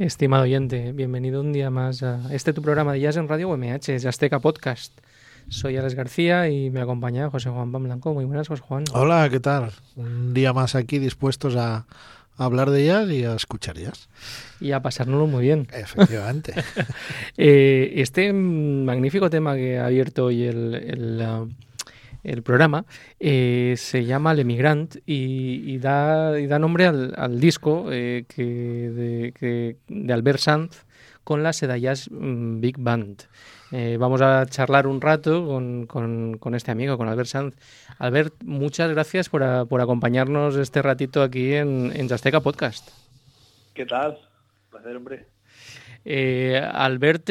Estimado oyente, bienvenido un día más a este tu programa de Jazz en Radio UMH, Azteca Podcast. Soy Alex García y me acompaña José Juan Blanco. Muy buenas, José Juan. Hola, ¿qué tal? Un día más aquí dispuestos a, hablar de jazz y a escuchar jazz. Y a pasárnoslo muy bien. Efectivamente. Eh, este magnífico tema que ha abierto hoy el, el, el programa eh, se llama Le Migrant y, da, y da, nombre al, al disco eh, que, de, que, de, Albert Sanz con la Seda Jazz mm, Big Band. Eh, vamos a charlar un rato con, con, este amigo, con Albert Sanz. Albert, muchas gracias por, acompañarnos este ratito aquí en, en Podcast. ¿Qué tal? Placer, hombre. Eh, Albert,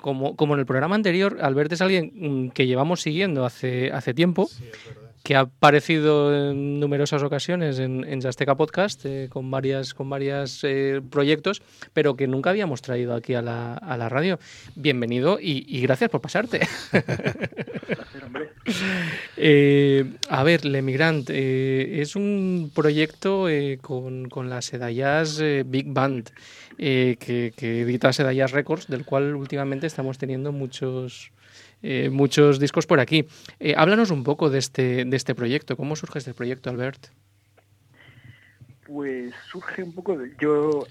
como, como en el programa anterior, Albert es alguien mm, que llevamos siguiendo hace, hace tiempo. Que ha aparecido en numerosas ocasiones en, en Azteca Podcast eh, con varias con varios eh, proyectos, pero que nunca habíamos traído aquí a la, a la radio. Bienvenido y, y, gracias por pasarte. eh, a ver, Le Migrant eh, es un proyecto con, con, la Sedayas Big Band que, que edita Sedayas Records, del cual últimamente estamos teniendo muchos eh, muchos discos por aquí. Eh, háblanos un poco de este, de este proyecto. ¿Cómo surge este proyecto, Albert? Pues surge un poco de... Yo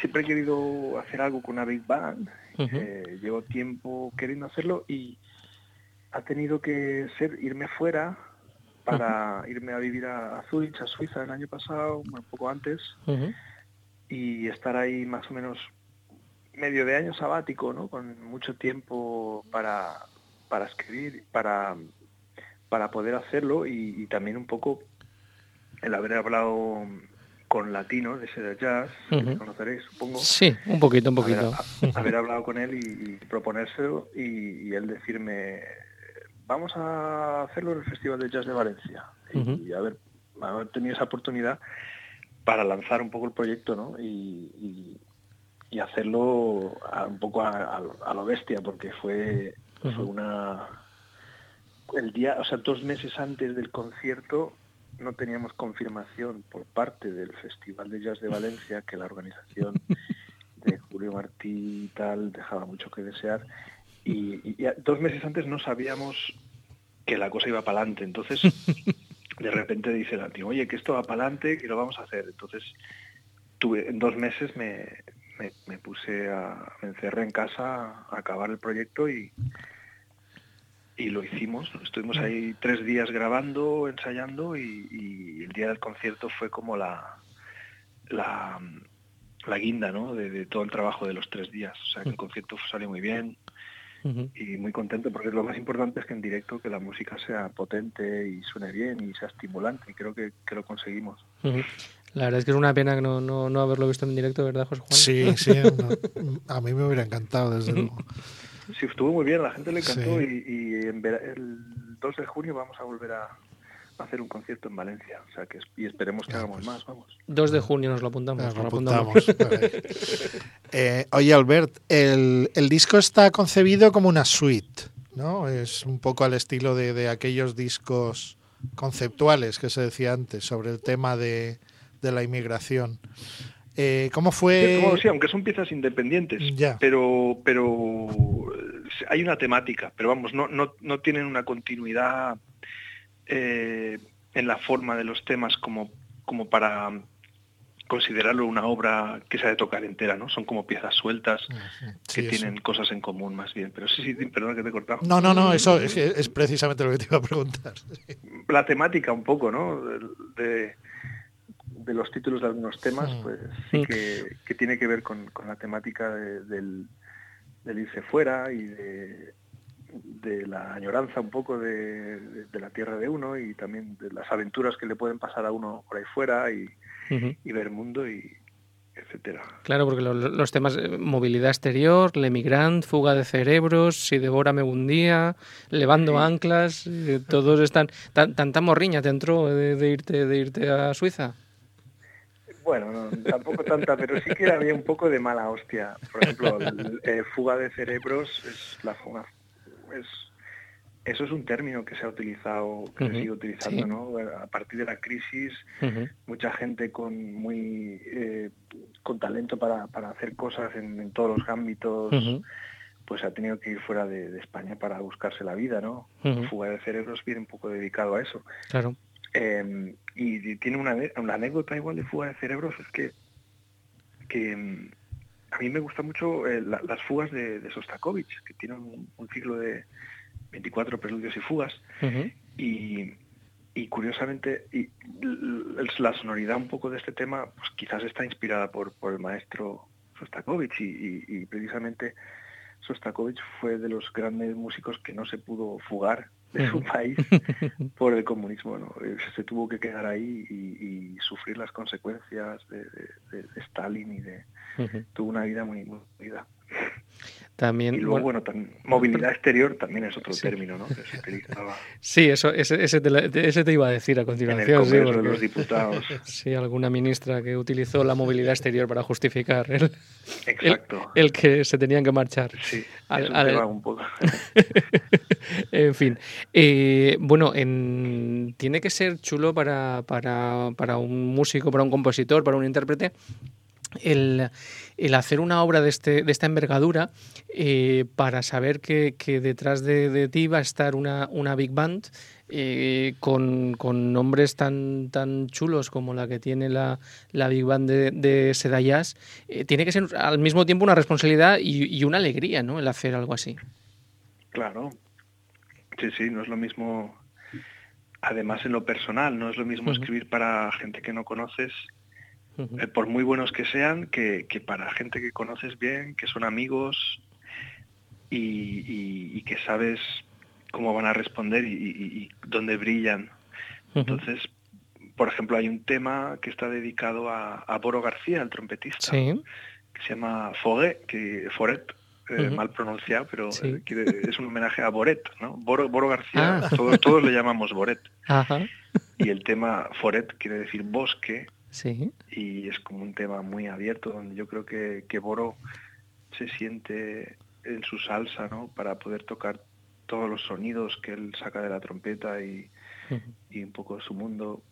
siempre he querido hacer algo con una Big Band. Uh -huh. eh, llevo tiempo queriendo hacerlo y ha tenido que ser irme fuera para uh -huh. irme a vivir a Zurich, a Suiza, el año pasado, un poco antes, uh -huh. y estar ahí más o menos medio de año sabático, ¿no? Con mucho tiempo para, para escribir, para, para poder hacerlo y, y, también un poco el haber hablado con Latino de ese jazz, uh -huh. que conoceréis, supongo. Sí, un poquito, un poquito. Haber, haber hablado con él y, y proponérselo y, y, él decirme, vamos a hacerlo en el Festival de Jazz de Valencia. Uh -huh. Y haber, haber tenido esa oportunidad para lanzar un poco el proyecto, ¿no? Y, y hacerlo a, un poco a, a, a, lo bestia, porque fue, uh -huh. fue una... El día, o sea, dos meses antes del concierto no teníamos confirmación por parte del Festival de Jazz de Valencia que la organización de Julio Martí y tal dejaba mucho que desear. Y, dos meses antes no sabíamos que la cosa iba para adelante. Entonces, de repente dice la tío, oye, que esto va para adelante y lo vamos a hacer. Entonces, tuve, en dos meses me, me, me, puse a, me encerré en casa a acabar el proyecto y, y lo hicimos. Estuvimos ahí tres días grabando, ensayando y, y el día del concierto fue como la, la, la guinda ¿no? de, de, todo el trabajo de los tres días. O sea que el concierto salió muy bien uh -huh. y muy contento porque lo más importante es que en directo que la música sea potente y suene bien y sea estimulante y creo que, que lo conseguimos. Uh -huh. La verdad es que es una pena no, no, no, haberlo visto en directo, ¿verdad, José Juan? Sí, sí, no, a mí me hubiera encantado, desde luego. Sí, estuvo muy bien, a la gente le encantó sí. y, y en el 2 de junio vamos a volver a, hacer un concierto en Valencia, o sea que y esperemos que hagamos pues, más, vamos. 2 de junio nos lo apuntamos. Nos lo apuntamos. eh, oye, Albert, el, el, disco está concebido como una suite, ¿no? Es un poco al estilo de, de aquellos discos conceptuales que se decía antes sobre el tema de, de la inmigración. Eh, ¿Cómo fue? Sí, aunque son piezas independientes, ya. pero pero hay una temática, pero vamos, no no, no tienen una continuidad eh, en la forma de los temas como como para considerarlo una obra que se ha de tocar entera, ¿no? Son como piezas sueltas sí, que eso. tienen cosas en común más bien. Pero sí, sí, perdona que te he cortado. No, no, no, eso es, es precisamente lo que te iba a preguntar. La temática un poco, ¿no? de, de los títulos de algunos temas, pues sí que, que tiene que ver con, con la temática de, del, del, irse fuera y de, de, la añoranza un poco de, de, la tierra de uno y también de las aventuras que le pueden pasar a uno por ahí fuera y, uh -huh. y ver el mundo y etcétera. Claro, porque los, los temas eh, movilidad exterior, Le Migrant, fuga de cerebros, si devórame un día, levando sí. anclas, eh, todos están tan, tanta morriña te entró de, de irte de irte a Suiza. Bueno, no, tampoco tanta, pero sí que había un poco de mala hostia. Por ejemplo, el, eh, fuga de cerebros es la fuga, es eso es un término que se ha utilizado, que uh -huh. se sigue utilizando, sí. ¿no? A partir de la crisis, uh -huh. mucha gente con muy eh, con talento para, para hacer cosas en, todos los ámbitos, pues ha tenido que ir fuera de, España para buscarse la vida, ¿no? Fuga de cerebros viene un poco dedicado a eso. Claro. Em, y, tiene una, una, anécdota igual de fuga de cerebros, es que, que em, a mí me gusta mucho eh, las fugas de, Sostakovich, que tienen un, ciclo de 24 preludios y fugas. y, y, curiosamente, y, la sonoridad un poco de este tema, pues quizás está inspirada por, por el maestro Sostakovich y, precisamente Sostakovich fue de los grandes músicos que no se pudo fugar de su país por el comunismo. ¿no? Eh, se tuvo que quedar ahí y, sufrir las consecuencias de, Stalin y de... Tuvo una vida muy, muy vida. También, y luego, bueno, movilidad exterior también es otro término, ¿no? Que se utilizaba. Sí, eso, ese, ese, te, ese, te, iba a decir a continuación. sí, de los diputados. Sí, alguna ministra que utilizó la movilidad exterior para justificar el, Exacto. el, que se tenían que marchar. Sí, al, un poco. en fin. Eh, bueno, en, tiene que ser chulo para, para, para un músico, para un compositor, para un intérprete el, hacer una obra de, este, de esta envergadura eh, para saber que, detrás de, ti va a estar una, una big band eh, con, nombres tan, tan chulos como la que tiene la, la big band de, de Seda Jazz, eh, tiene que ser al mismo tiempo una responsabilidad y, una alegría, ¿no? El hacer algo así. Claro. Sí, sí, no es lo mismo. Además, en lo personal, no es lo mismo escribir para gente que no conoces eh, por muy buenos que sean, que, para gente que conoces bien, que son amigos y, que sabes cómo van a responder y, dónde brillan. Entonces, por ejemplo, hay un tema que está dedicado a, Boro García, el trompetista, que se llama Foguet, que Foret, eh, mal pronunciado, pero eh, es un homenaje a Boret, ¿no? Boro, García, ah. todos, todos le llamamos Boret. Y el tema Foret quiere decir bosque, Sí. Y es como un tema muy abierto donde yo creo que, que Boro se siente en su salsa, ¿no? Para poder tocar todos los sonidos que él saca de la trompeta y, y un poco su mundo.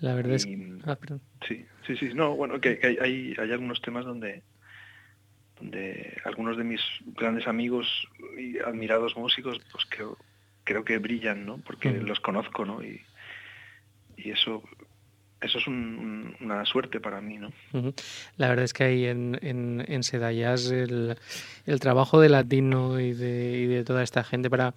La verdad es ah, Sí, sí, sí. No, bueno, que, hay, hay, hay, algunos temas donde, donde algunos de mis grandes amigos y admirados músicos, pues creo, creo que brillan, ¿no? Porque los conozco, ¿no? Y, y eso eso es una suerte para mí, ¿no? La verdad es que ahí en, en, el, el, trabajo de Latino y de, y de, toda esta gente para,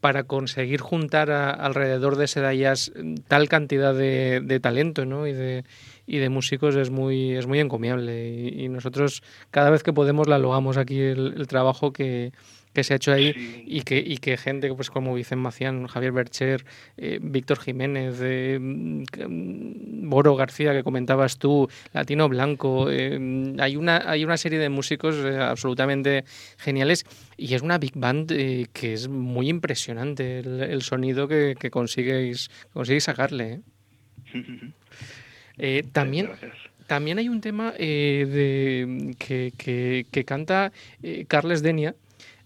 para conseguir juntar alrededor de Sedayas tal cantidad de, de talento ¿no? y, de, y de músicos es muy, es muy encomiable. Y, nosotros cada vez que podemos la logamos aquí el trabajo que, que se ha hecho ahí y, que, y que gente pues como Vicente Macián, Javier Bercher, eh, Víctor Jiménez, eh, mm, Boro García que comentabas tú, Latino Blanco, eh, hay, una, hay una serie de músicos absolutamente geniales y es una big band que es muy impresionante el, sonido que, que, consigues, consigues sacarle. también... También hay un tema de, que, que, que canta Carles Denia,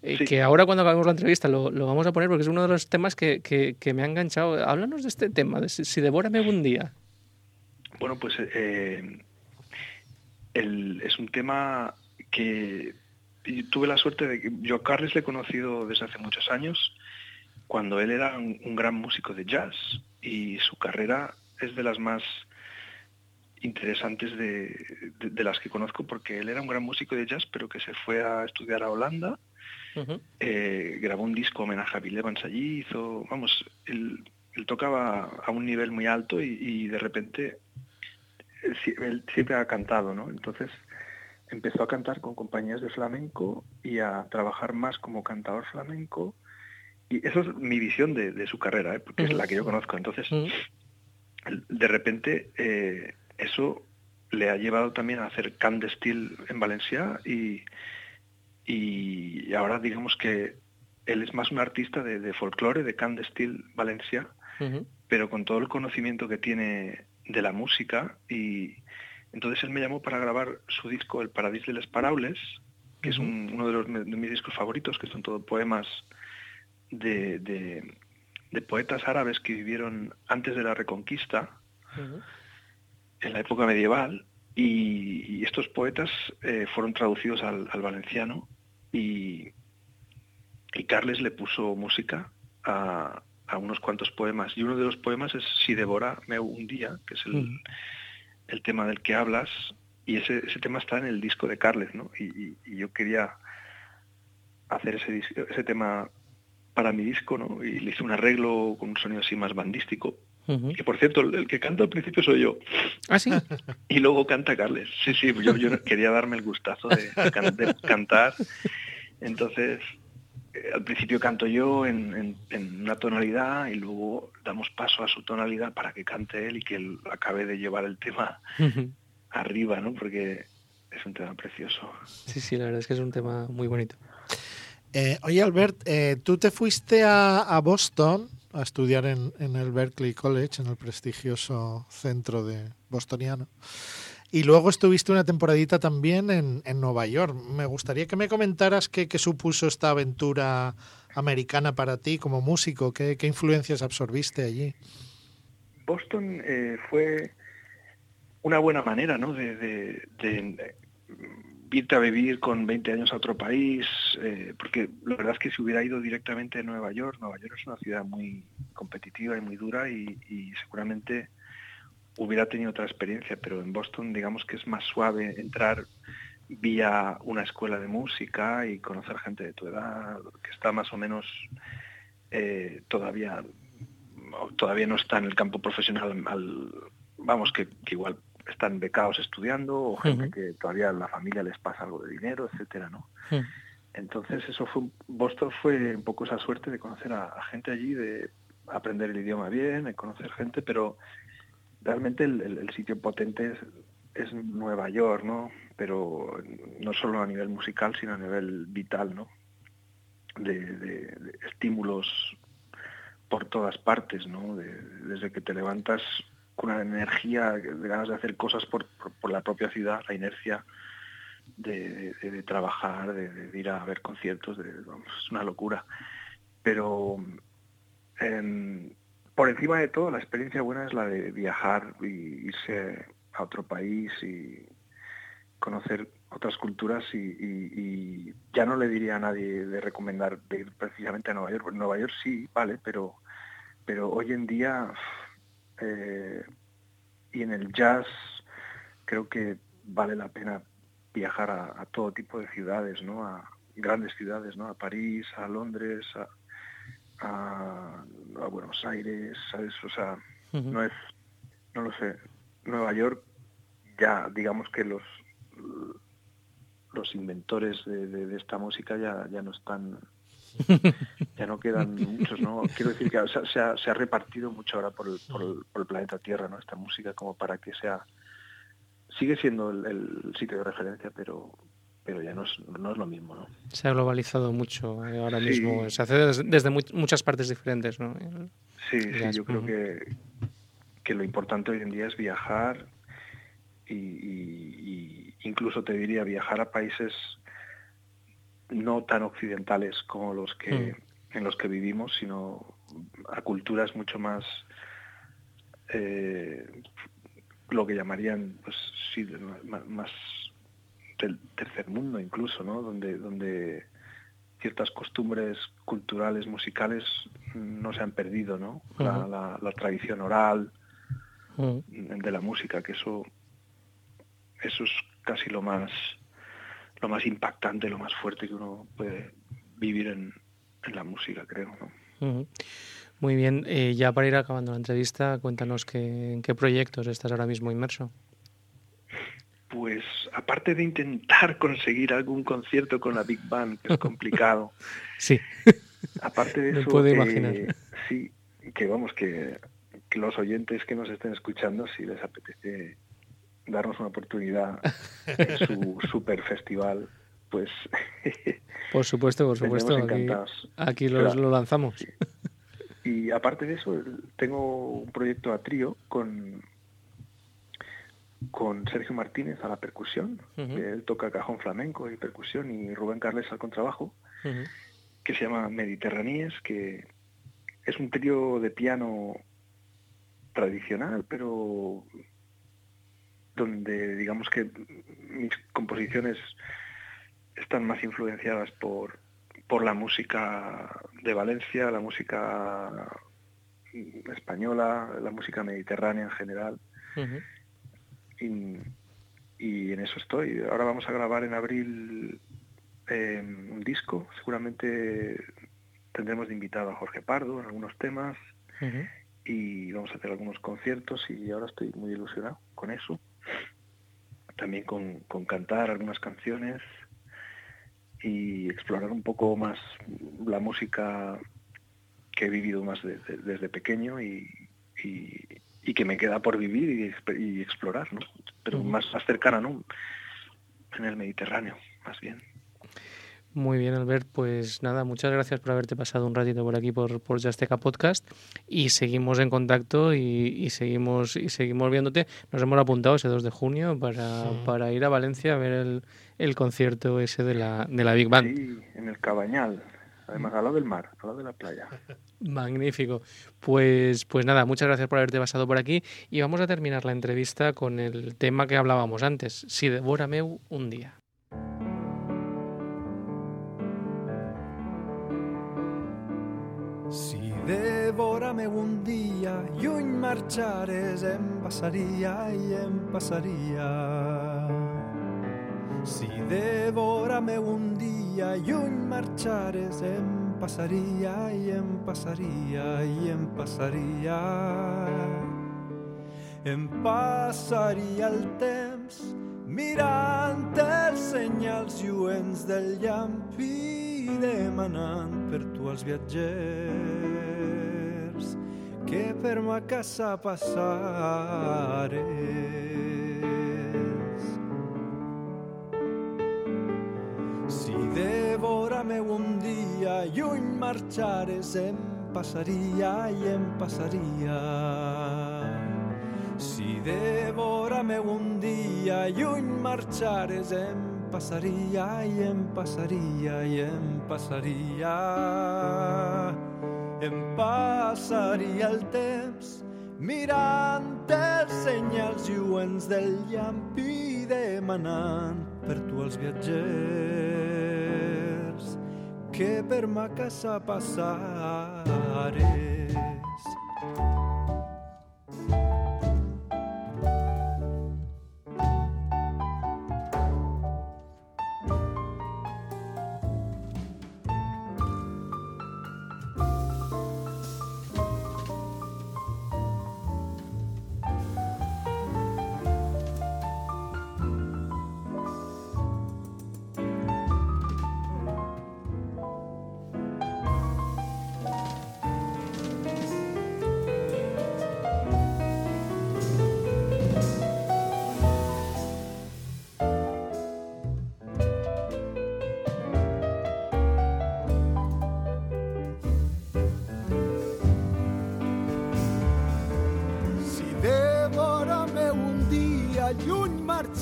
eh, que ahora cuando acabemos la entrevista lo, vamos a poner porque es uno de los temas que, que, me ha enganchado. Háblanos de este tema, de si, devórame algún día. Bueno, pues eh, es un tema que tuve la suerte de que yo a Carles le he conocido desde hace muchos años, cuando él era un, gran músico de jazz y su carrera es de las más interesantes de, de, las que conozco porque él era un gran músico de jazz pero que se fue a estudiar a Holanda eh, grabó un disco homenaje a Bill Evans allí, hizo, vamos, él, tocaba a un nivel muy alto y, de repente él, siempre ha cantado, ¿no? Entonces empezó a cantar con compañías de flamenco y a trabajar más como cantador flamenco. Y eso es mi visión de, su carrera, ¿eh? porque es la que yo conozco. Entonces, de repente, eh, eso le ha llevado también a hacer can de steel en Valencia y, y ahora digamos que él es más un artista de, folclore, de can de steel Valencia, pero con todo el conocimiento que tiene de la música y entonces él me llamó para grabar su disco El Paradís de les Paraules, que es uno de, los, de, mis discos favoritos, que son todos poemas de, de, poetas árabes que vivieron antes de la Reconquista, en la época medieval, Y, estos poetas eh, fueron traducidos al, valenciano y, y, Carles le puso música a, unos cuantos poemas. Y uno de los poemas es Si devora me un día, que es el, el tema del que hablas, y ese, ese, tema está en el disco de Carles, ¿no? Y, yo quería hacer ese, ese tema para mi disco, ¿no? Y le hice un arreglo con un sonido así más bandístico. Que por cierto, el que canta al principio soy yo. ¿Ah, sí? Y luego canta Carles. Sí, sí, yo, yo quería darme el gustazo de, de cantar. Entonces, eh, al principio canto yo en, una tonalidad y luego damos paso a su tonalidad para que cante él y que él acabe de llevar el tema arriba, ¿no? Porque es un tema precioso. Sí, sí, la verdad es que es un tema muy bonito. Eh, oye, Albert, eh, tú te fuiste a, Boston a estudiar en, en, el Berkeley College, en el prestigioso centro de bostoniano. Y luego estuviste una temporadita también en, Nueva York. Me gustaría que me comentaras qué, supuso esta aventura americana para ti como músico, qué, influencias absorbiste allí. Boston eh, fue una buena manera ¿no? de, irte a vivir con 20 años a otro país, eh, porque la verdad es que si hubiera ido directamente a Nueva York, Nueva York es una ciudad muy competitiva y muy dura y seguramente hubiera tenido otra experiencia, pero en Boston digamos que es más suave entrar vía una escuela de música y conocer gente de tu edad, que está más o menos eh, todavía todavía no está en el campo profesional, vamos, que, igual están becados estudiando o gente que todavía la familia les pasa algo de dinero, etcétera, ¿no? Entonces eso fue Boston fue un poco esa suerte de conocer a, a, gente allí, de aprender el idioma bien, de conocer gente, pero realmente el, sitio potente es, Nueva York, ¿no? Pero no solo a nivel musical, sino a nivel vital, ¿no? De, estímulos por todas partes, ¿no? desde que te levantas con una energía, de ganas de hacer cosas por, la propia ciudad, la inercia de, trabajar, de, ir a ver conciertos, es una locura. Pero en, por encima de todo, la experiencia buena es la de viajar y irse a otro país y conocer otras culturas y, ya no le diría a nadie de recomendar de ir precisamente a Nueva York. Nueva York sí, vale, pero, pero hoy en día eh, y en el jazz creo que vale la pena viajar a, todo tipo de ciudades, ¿no? A grandes ciudades, ¿no? A París, a Londres, a, a, Buenos Aires, ¿sabes? O sea, no es, no lo sé, Nueva York ya, digamos que los los inventores de, esta música ya, ya no están, ya no quedan muchos, ¿no? Quiero decir que se, ha, se, ha, repartido mucho ahora por el, por, el, planeta Tierra, ¿no? Esta música como para que sea, sigue siendo el sitio de referencia, pero pero ya no es, no es lo mismo, ¿no? Se ha globalizado mucho eh, ahora mismo, se hace desde, muchas partes diferentes, ¿no? sí, sí, yo creo que, que lo importante hoy en día es viajar y, incluso te diría viajar a países no tan occidentales como los que hmm. en los que vivimos, sino a culturas mucho más eh, lo que llamarían pues sí más del tercer mundo incluso, ¿no? Donde, donde ciertas costumbres culturales, musicales no se han perdido, ¿no? la, tradición oral de la música, que eso, eso es casi lo más, lo más impactante, lo más fuerte que uno puede vivir en, la música, creo, ¿no? Muy bien, eh, ya para ir acabando la entrevista, cuéntanos que, en qué proyectos estás ahora mismo inmerso pues aparte de intentar conseguir algún concierto con la Big Band, que es complicado. sí. Aparte de eso, puedo imaginar. sí, que vamos, que, los oyentes que nos estén escuchando, si les apetece darnos una oportunidad en su super festival, pues... por supuesto, por supuesto. Aquí, lo lanzamos. Y aparte de eso, tengo un proyecto a trío con con Sergio Martínez a la percusión, él toca cajón flamenco y percusión, y Rubén Carles al contrabajo, que se llama Mediterraníes, que es un trío de piano tradicional, pero donde digamos que mis composiciones están más influenciadas por, por la música de Valencia, la música española, la música mediterránea en general. y, en eso estoy. Ahora vamos a grabar en abril em, un disco. Seguramente tendremos de invitado a Jorge Pardo en algunos temas. Y vamos a hacer algunos conciertos y ahora estoy muy ilusionado con eso. También con, con cantar algunas canciones y explorar un poco más la música que he vivido más desde pequeño y, y, que me queda por vivir y, explorar, ¿no? Pero más, más cercana, ¿no? En el Mediterráneo, más bien. Muy bien, Albert. Pues nada, muchas gracias por haberte pasado un ratito por aquí por, por Jasteca Podcast y seguimos en contacto y, seguimos y seguimos viéndote. Nos hemos apuntado ese 2 de junio para, para ir a Valencia a ver el, el concierto ese de la, de la Big Band. Sí, en el Cabañal. Además, al lado del mar, al lado de la playa. Magnífico. Pues, pues nada, muchas gracias por haberte pasado por aquí y vamos a terminar la entrevista con el tema que hablábamos antes, si devórame un día. Devórame un día, lluny marchares, em passaria i em passaria. Si devórame un dia lluny marxares, em passaria i em passaria i em passaria. Em passaria el temps mirant els senyals lluents del llamp i demanant per tu als viatgers que per ma casa passares. meu un dia lluny marxares em passaria i em passaria. Si devora meu un dia lluny marxares em passaria i em passaria i em passaria. Em passaria el temps mirant els senyals lluents del llamp i demanant per tu els viatgers que per ma casa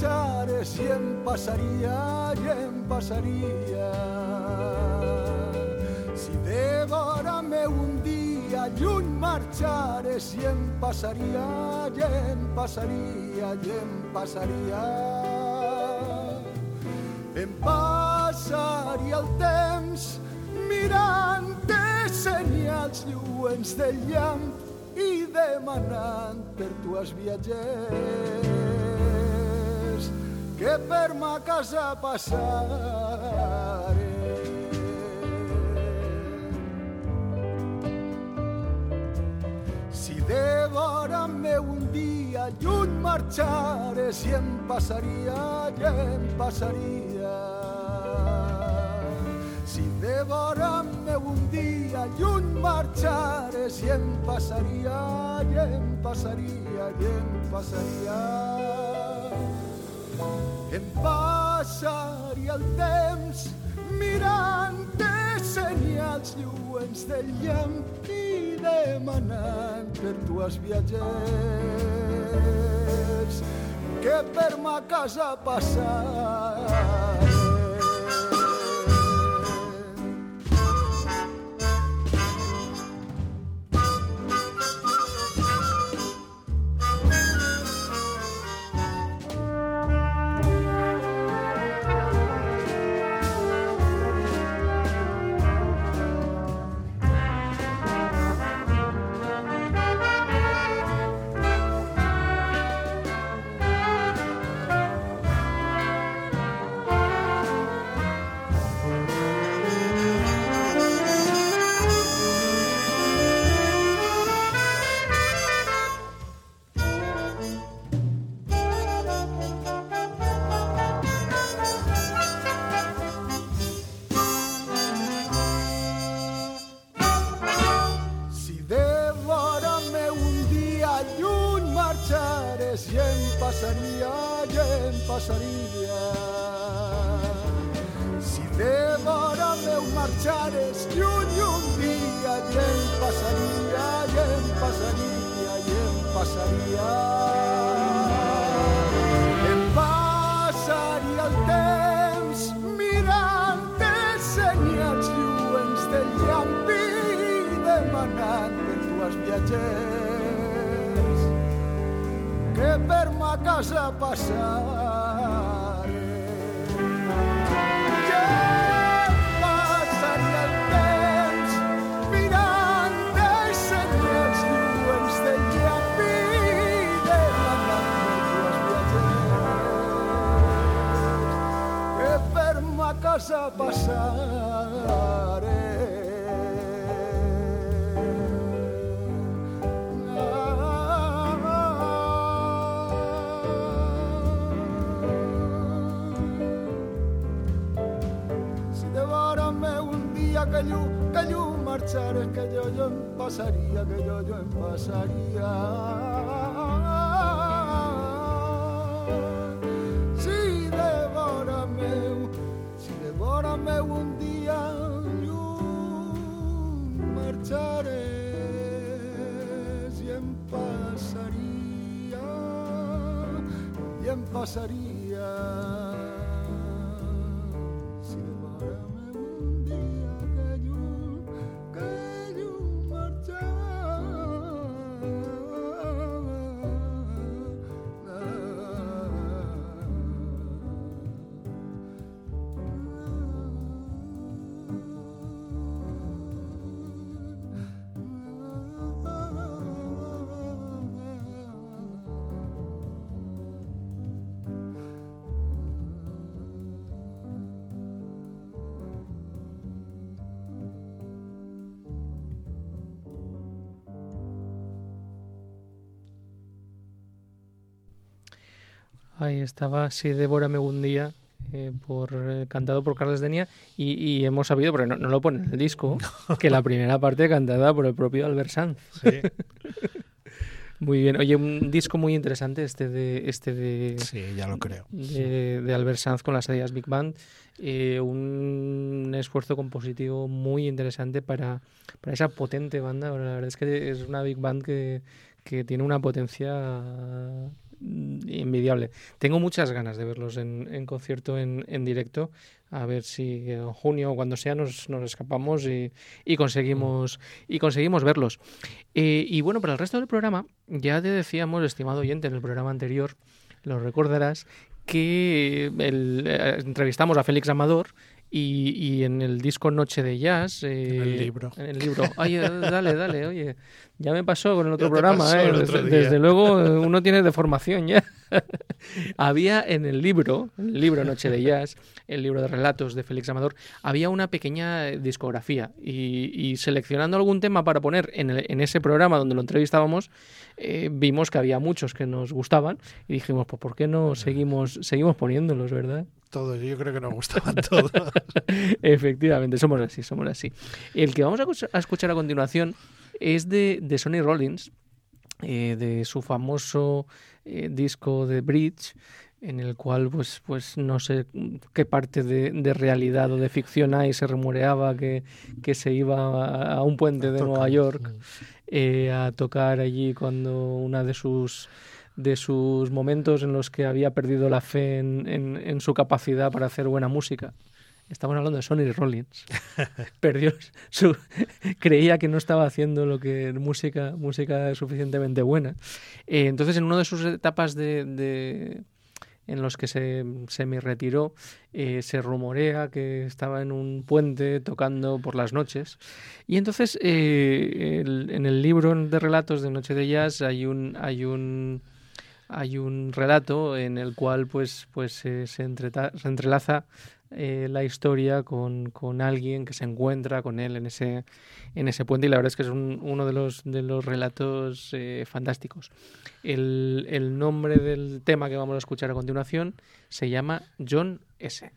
passares. si em passaria i em passaria. Si de vora meu un dia lluny marxares si em passaria i em passaria i em passaria. Em passaria el temps mirant senyals lluents del llamp i demanant per tu els viatgers que per ma casa passaré. Si de vora meu un dia lluny marxaré, si em passaria, ja em passaria. Si de vora meu un dia lluny marxaré, si em passaria, ja em passaria, ja em passaria. Em passaria el temps mirant senyals lluents del llamp i demanant per dues viatgers que per ma casa passar pasaría, que yo, yo pasaría. Si devórame, si devórame un día, yo marchares y em pasaría, y em pasaría. Estaba, sí, Devórame un día, eh, por, eh, cantado por Carles Denia, y, y hemos sabido, pero no, no lo pone en el disco, que la primera parte cantada por el propio Albert Sanz. Sí, Muy bien. Oye, un disco muy interesante este de este de, sí, ya lo creo. de, de Albert Sanz con las Adidas Big Band. Eh, un esfuerzo compositivo muy interesante para, para esa potente banda. Bueno, la verdad es que es una Big Band que, que tiene una potencia envidiable. Tengo muchas ganas de verlos en, concierto en, directo. A ver si en junio o cuando sea nos, escapamos y, conseguimos y conseguimos verlos. Eh, y bueno, para el resto del programa, ya te decíamos, estimado oyente, en el programa anterior, lo recordarás, que eh, entrevistamos a Félix Amador y, y en el disco Noche de Jazz. eh, En el libro. En el libro. Oye, dale, dale, oye. Ya me pasó con el otro programa, ¿eh? el otro desde, luego eh, uno tiene deformación ya. había en el libro, en el libro Noche de Jazz, el libro de relatos de Félix Amador, había una pequeña eh, discografía y, y seleccionando algún tema para poner en, el- en ese programa donde lo entrevistábamos, eh, vimos que había muchos que nos gustaban y dijimos, pues ¿por qué no seguimos, seguimos poniéndolos, verdad? Todos, yo creo que nos gustaban todos. Efectivamente, somos así, somos así. El que vamos a escuch- a escuchar a continuación es de, de Sonny Rollins, eh, de su famoso eh, disco de Bridge, en el cual, pues, pues no sé qué parte de, de realidad o de ficción hay, se rumoreaba que, que se iba a, a un puente de. Nueva York eh, a tocar allí cuando una de sus de sus momentos en los que había perdido la fe en, en- en su capacidad para hacer buena música. Estamos hablando de Sonny Rollins. Perdió su creía que no estaba haciendo lo que música música suficientemente buena. Eh, entonces en una de sus etapas de, de- en los que se semi retiró eh, se rumorea que estaba en un puente tocando por las noches y entonces eh, el- en el libro de relatos de Noche de Jazz hay un hay un hay un relato en el cual pues pues eh, se, se entrelaza eh, la historia con, con alguien que se encuentra con él en ese en ese puente y la verdad es que es un- uno de los de los relatos eh, fantásticos el, el nombre del tema que vamos a escuchar a continuación se llama John S.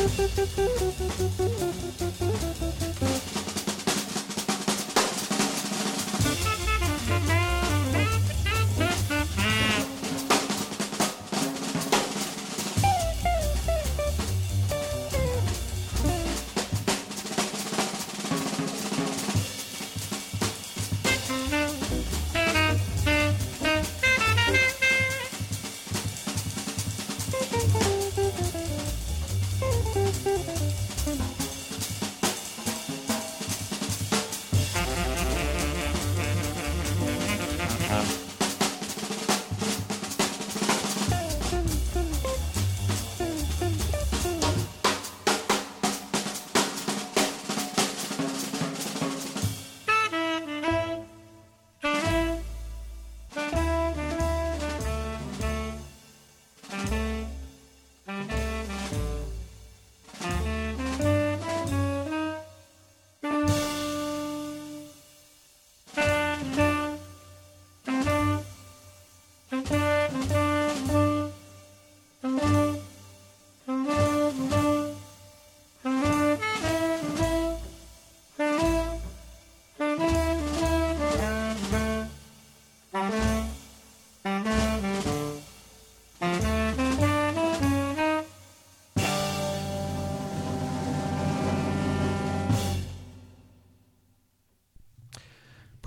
Thank you.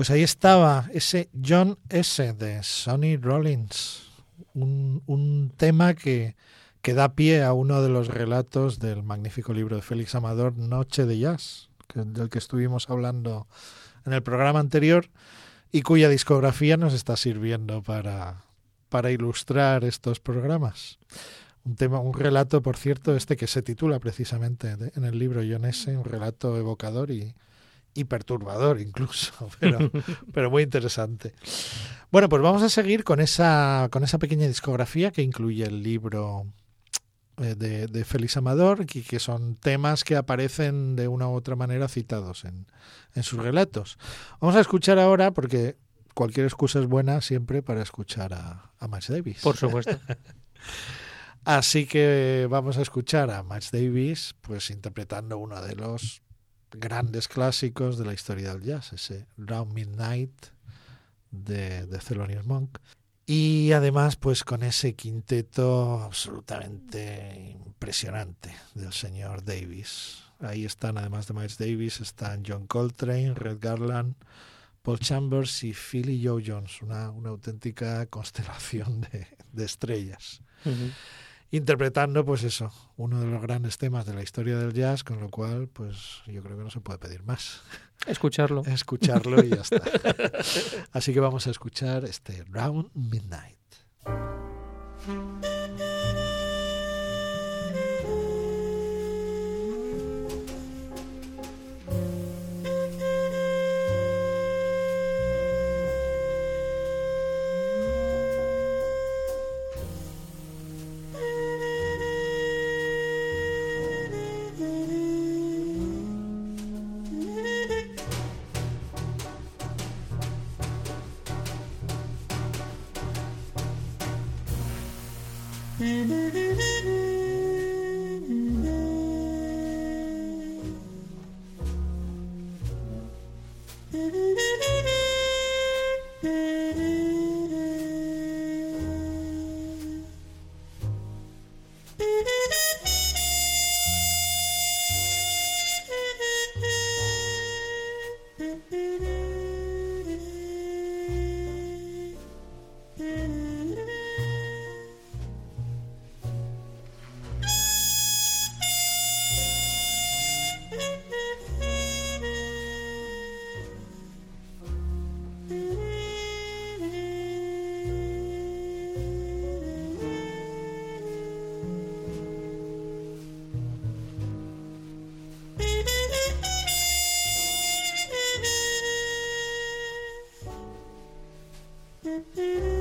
Pues ahí estaba ese John S. de Sonny Rollins, un, tema que, que, da pie a uno de los relatos del magnífico libro de Félix Amador, Noche de Jazz, que, del que estuvimos hablando en el programa anterior y cuya discografía nos está sirviendo para, para ilustrar estos programas. Un tema, un relato, por cierto, este que se titula precisamente en el libro John S., un relato evocador y, y perturbador incluso, pero, pero muy interesante. Bueno, pues vamos a seguir con esa, con esa pequeña discografía que incluye el libro eh, de, de Félix Amador, que, que, son temas que aparecen de una u otra manera citados en, en sus relatos. Vamos a escuchar ahora, porque cualquier excusa es buena siempre para escuchar a, a Miles Davis. Por supuesto. Así que vamos a escuchar a Miles Davis, pues interpretando uno de los grandes clásicos de la historia del jazz, ese Round Midnight de, de Thelonious Monk. Y además, pues con ese quinteto absolutamente impresionante del señor Davis. Ahí están, además de Miles Davis, están John Coltrane, Red Garland, Paul Chambers y Philly Joe Jones, una, una auténtica constelación de, de estrellas. Interpretando pues eso, uno de los grandes temas de la historia del jazz, con lo cual pues yo creo que no se puede pedir más. Escucharlo. Escucharlo y ya está. Así que vamos a escuchar este Round Midnight. Mm-hmm.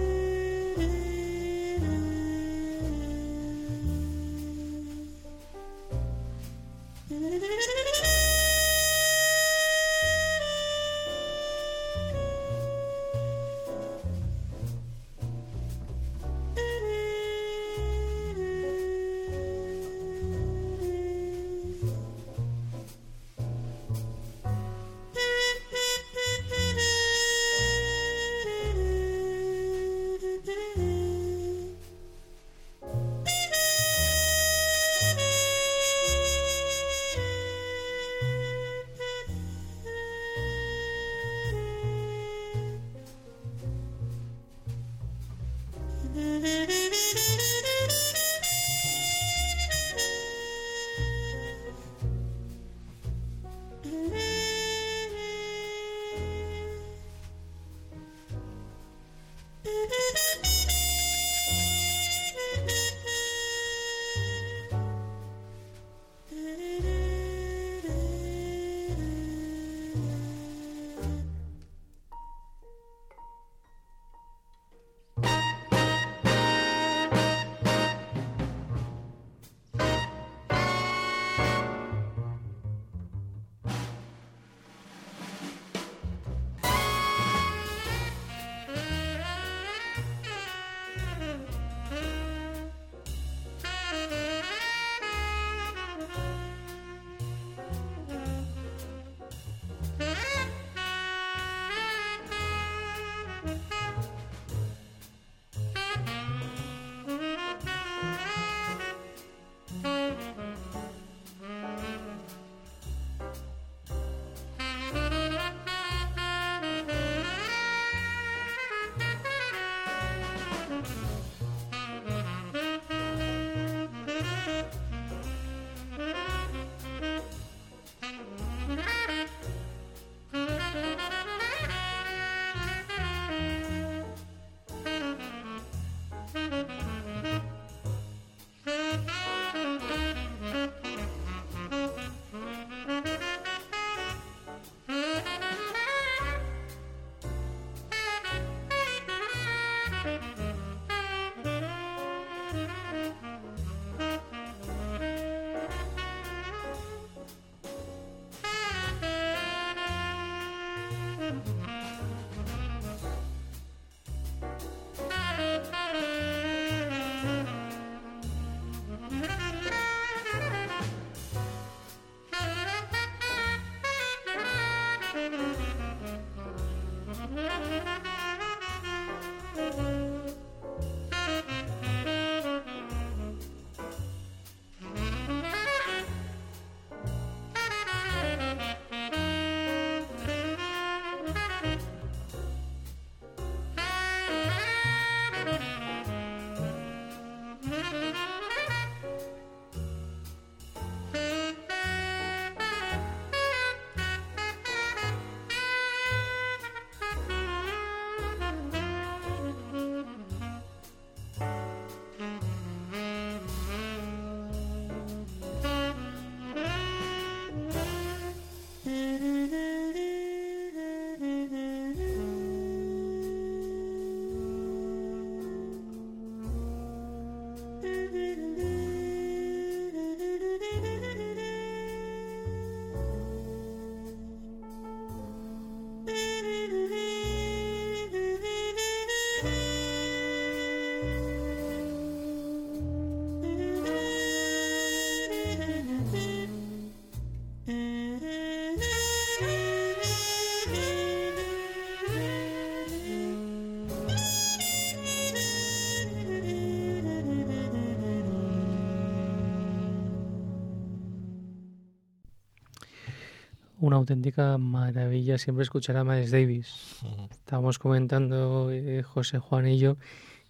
Auténtica maravilla siempre escuchar a Miles Davis. Estábamos comentando eh, José Juan y yo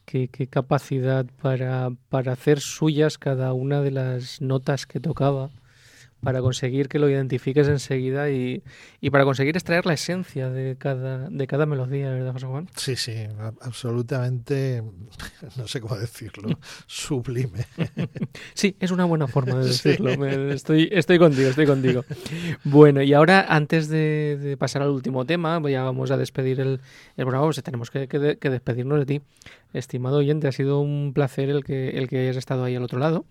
qué, qué capacidad para, para hacer suyas cada una de las notas que tocaba para conseguir que lo identifiques enseguida y, y, para conseguir extraer la esencia de cada, de cada melodía, ¿verdad, José Juan? Sí, sí, absolutamente, no sé cómo decirlo, sublime. sí, es una buena forma de decirlo. Sí. Estoy, estoy contigo, estoy contigo. Bueno, y ahora, antes de, de pasar al último tema, ya vamos a despedir el, el programa, pues tenemos que, que, que despedirnos de ti. Estimado oyente, ha sido un placer el que, el que hayas estado ahí al otro lado.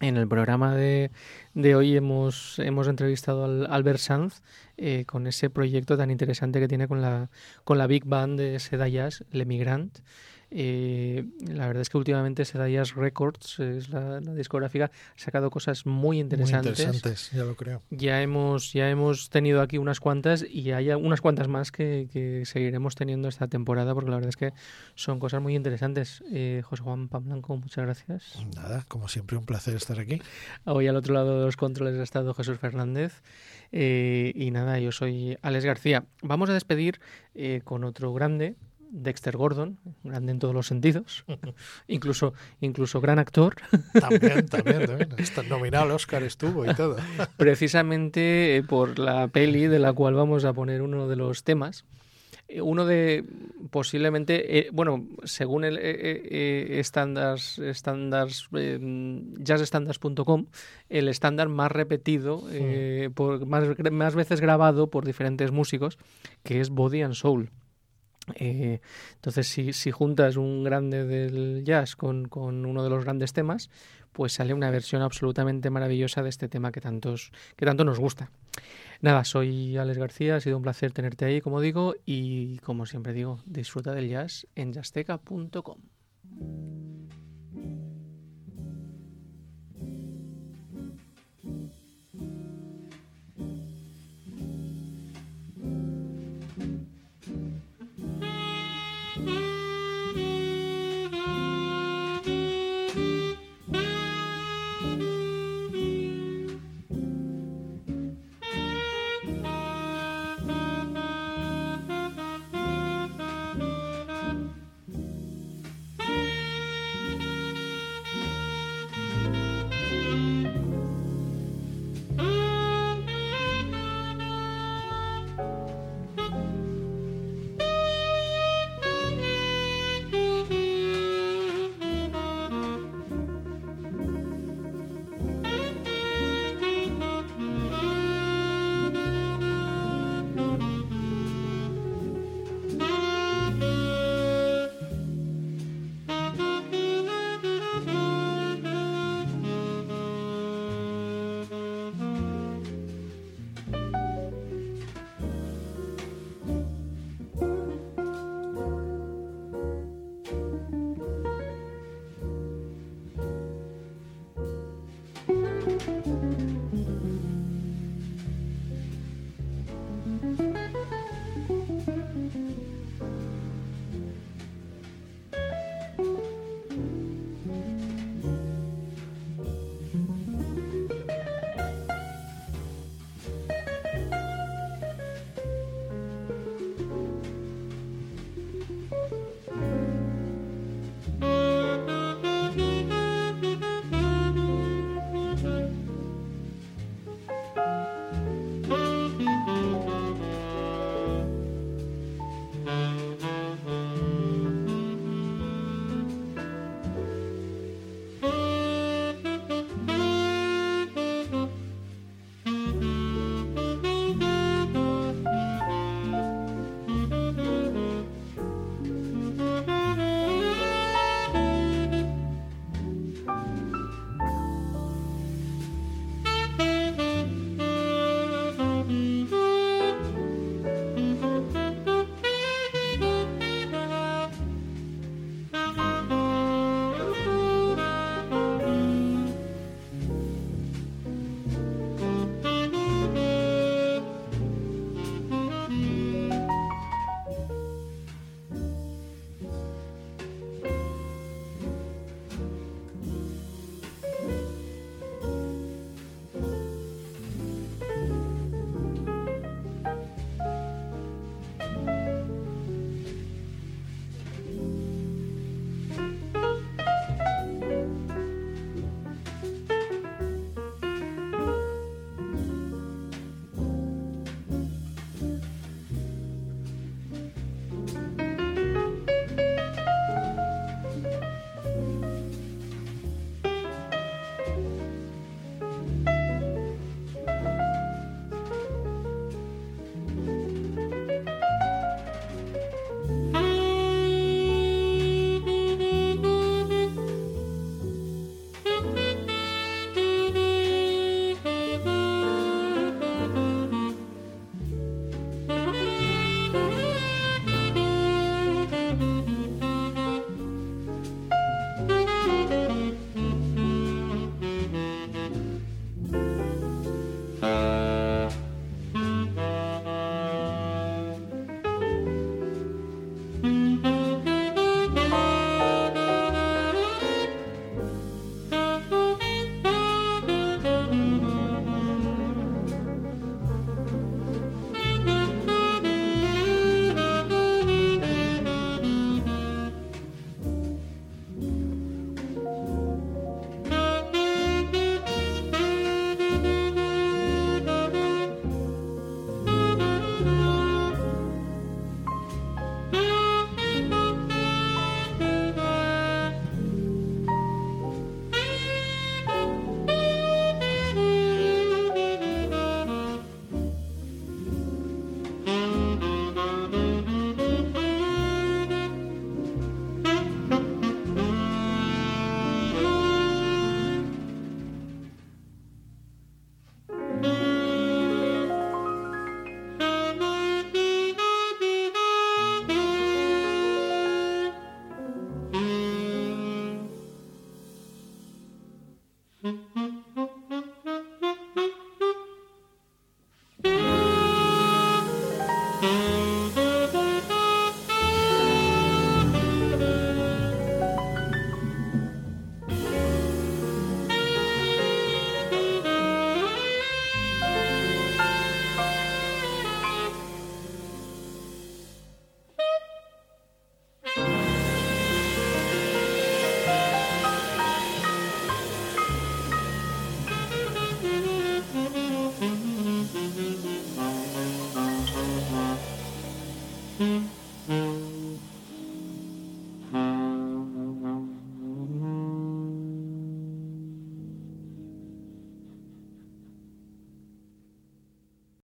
En el programa de, de hoy hemos, hemos entrevistado al Albert Sanz eh, con ese proyecto tan interesante que tiene con la, con la Big Band de Seda Jazz, Le Migrant. Eh, la verdad es que últimamente Seda Jazz Records, es la, la, discográfica, ha sacado cosas muy interesantes. Muy interesantes, ya lo creo. Ya hemos, ya hemos tenido aquí unas cuantas y hay unas cuantas más que, que seguiremos teniendo esta temporada porque la verdad es que son cosas muy interesantes. Eh, José Juan Pablanco, muchas gracias. Nada, como siempre, un placer estar aquí. Hoy al otro lado de los controles ha estado Jesús Fernández. Eh, y nada, yo soy Alex García. Vamos a despedir eh, con otro grande, Dexter Gordon, grande en todos los sentidos, incluso, incluso gran actor. También, también, también. Está nominado al Oscar estuvo y todo. Precisamente eh, por la peli de la cual vamos a poner uno de los temas. Uno de posiblemente, eh, bueno, según el eh, estándares, estándares jazzstandards.com, el estándar más repetido, por, más, más veces grabado por diferentes músicos, que es Body and Soul. Eh, entonces, si, juntas un grande del jazz con, con, uno de los grandes temas, pues sale una versión absolutamente maravillosa de este tema que, tantos, que tanto nos gusta. Nada, soy Alex García, ha sido un placer tenerte ahí, como digo, y como siempre digo, disfruta del jazz en jazzteca.com.